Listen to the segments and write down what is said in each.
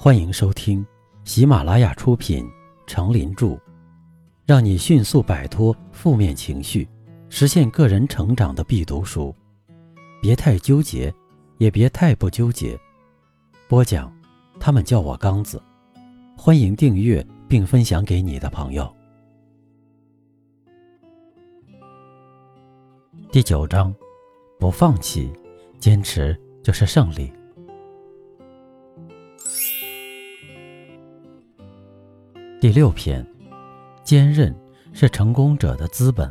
欢迎收听喜马拉雅出品《成林著》，让你迅速摆脱负面情绪，实现个人成长的必读书。别太纠结，也别太不纠结。播讲，他们叫我刚子。欢迎订阅并分享给你的朋友。第九章，不放弃，坚持就是胜利。第六篇，坚韧是成功者的资本。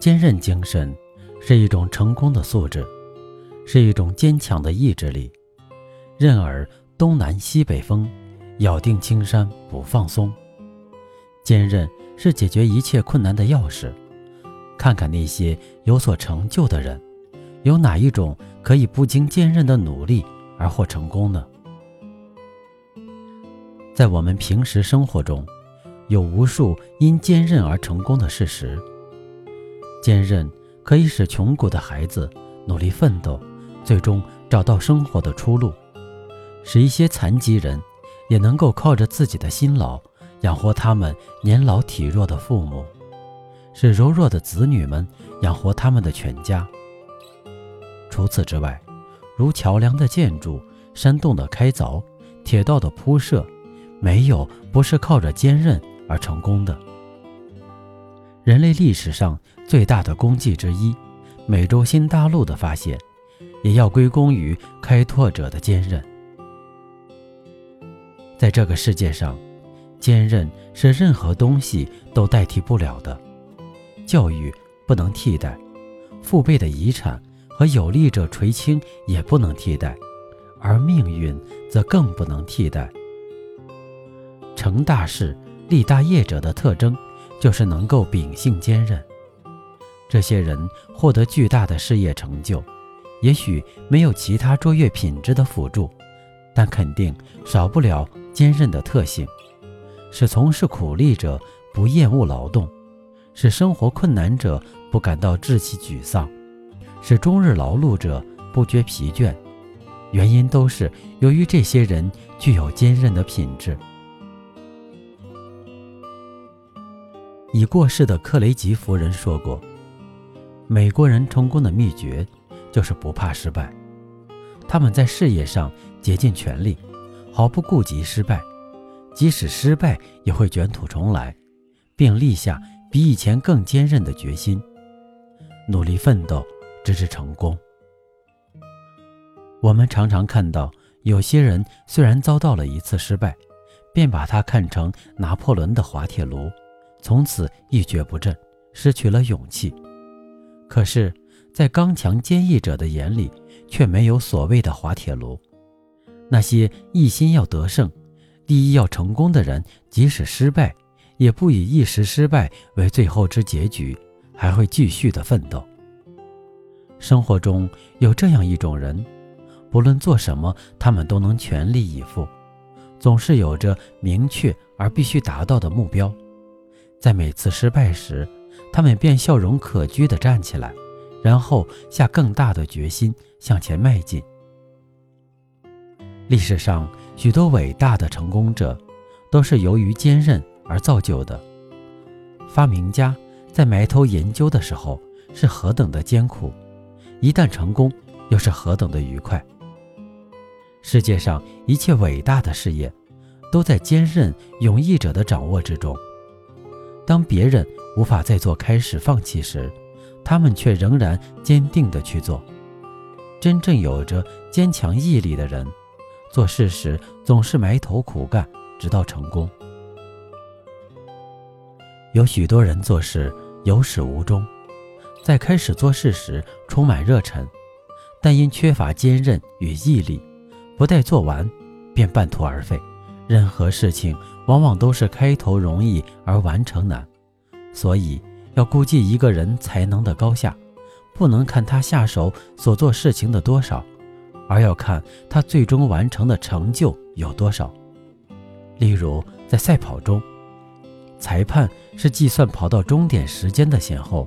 坚韧精神是一种成功的素质，是一种坚强的意志力。任尔东南西北风，咬定青山不放松。坚韧是解决一切困难的钥匙。看看那些有所成就的人，有哪一种可以不经坚韧的努力而获成功呢？在我们平时生活中，有无数因坚韧而成功的事实。坚韧可以使穷苦的孩子努力奋斗，最终找到生活的出路；使一些残疾人也能够靠着自己的辛劳养活他们年老体弱的父母；使柔弱的子女们养活他们的全家。除此之外，如桥梁的建筑、山洞的开凿、铁道的铺设。没有不是靠着坚韧而成功的。人类历史上最大的功绩之一，美洲新大陆的发现，也要归功于开拓者的坚韧。在这个世界上，坚韧是任何东西都代替不了的。教育不能替代，父辈的遗产和有力者垂青也不能替代，而命运则更不能替代。成大事、立大业者的特征，就是能够秉性坚韧。这些人获得巨大的事业成就，也许没有其他卓越品质的辅助，但肯定少不了坚韧的特性。使从事苦力者不厌恶劳动，使生活困难者不感到志气沮丧，使终日劳碌者不觉疲倦。原因都是由于这些人具有坚韧的品质。已过世的克雷吉夫人说过：“美国人成功的秘诀就是不怕失败。他们在事业上竭尽全力，毫不顾及失败，即使失败也会卷土重来，并立下比以前更坚韧的决心，努力奋斗，直至成功。”我们常常看到，有些人虽然遭到了一次失败，便把它看成拿破仑的滑铁卢。从此一蹶不振，失去了勇气。可是，在刚强坚毅者的眼里，却没有所谓的滑铁卢。那些一心要得胜、第一要成功的人，即使失败，也不以一时失败为最后之结局，还会继续的奋斗。生活中有这样一种人，不论做什么，他们都能全力以赴，总是有着明确而必须达到的目标。在每次失败时，他们便笑容可掬地站起来，然后下更大的决心向前迈进。历史上许多伟大的成功者，都是由于坚韧而造就的。发明家在埋头研究的时候是何等的艰苦，一旦成功又是何等的愉快。世界上一切伟大的事业，都在坚韧勇毅者的掌握之中。当别人无法再做开始放弃时，他们却仍然坚定地去做。真正有着坚强毅力的人，做事时总是埋头苦干，直到成功。有许多人做事有始无终，在开始做事时充满热忱，但因缺乏坚韧与毅力，不待做完，便半途而废。任何事情。往往都是开头容易而完成难，所以要估计一个人才能的高下，不能看他下手所做事情的多少，而要看他最终完成的成就有多少。例如，在赛跑中，裁判是计算跑到终点时间的先后，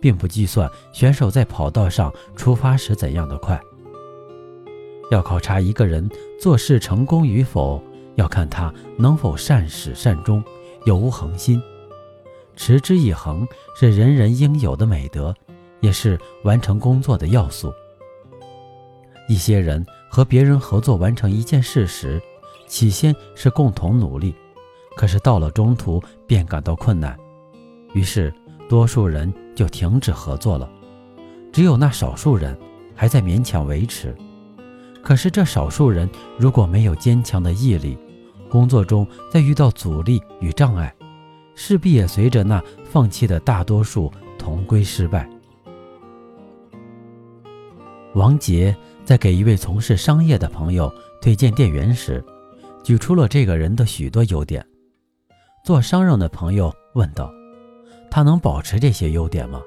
并不计算选手在跑道上出发时怎样的快。要考察一个人做事成功与否，要看他能否善始善终，有无恒心。持之以恒是人人应有的美德，也是完成工作的要素。一些人和别人合作完成一件事时，起先是共同努力，可是到了中途便感到困难，于是多数人就停止合作了，只有那少数人还在勉强维持。可是这少数人如果没有坚强的毅力，工作中再遇到阻力与障碍，势必也随着那放弃的大多数同归失败。王杰在给一位从事商业的朋友推荐店员时，举出了这个人的许多优点。做商人的朋友问道：“他能保持这些优点吗？”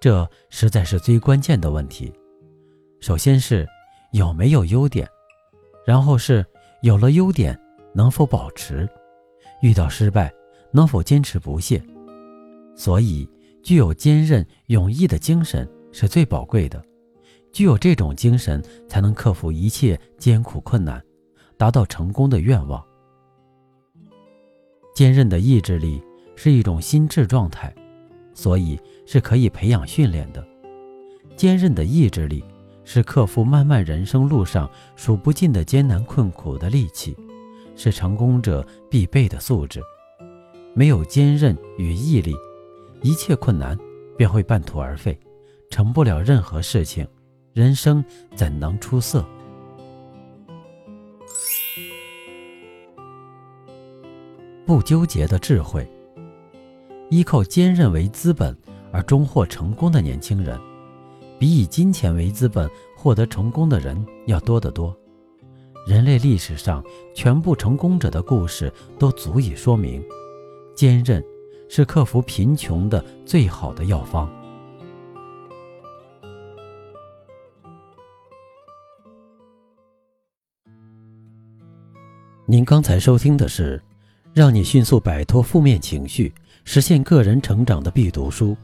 这实在是最关键的问题。首先是有没有优点，然后是有了优点能否保持，遇到失败能否坚持不懈。所以，具有坚韧勇毅的精神是最宝贵的。具有这种精神，才能克服一切艰苦困难，达到成功的愿望。坚韧的意志力是一种心智状态，所以是可以培养训练的。坚韧的意志力是克服漫漫人生路上数不尽的艰难困苦的利器，是成功者必备的素质。没有坚韧与毅力，一切困难便会半途而废，成不了任何事情。人生怎能出色？不纠结的智慧，依靠坚韧为资本而终获成功的年轻人，比以金钱为资本获得成功的人要多得多。人类历史上全部成功者的故事都足以说明，坚韧是克服贫穷的最好的药方。您刚才收听的是，让你迅速摆脱负面情绪，实现个人成长的必读书。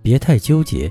别太纠结，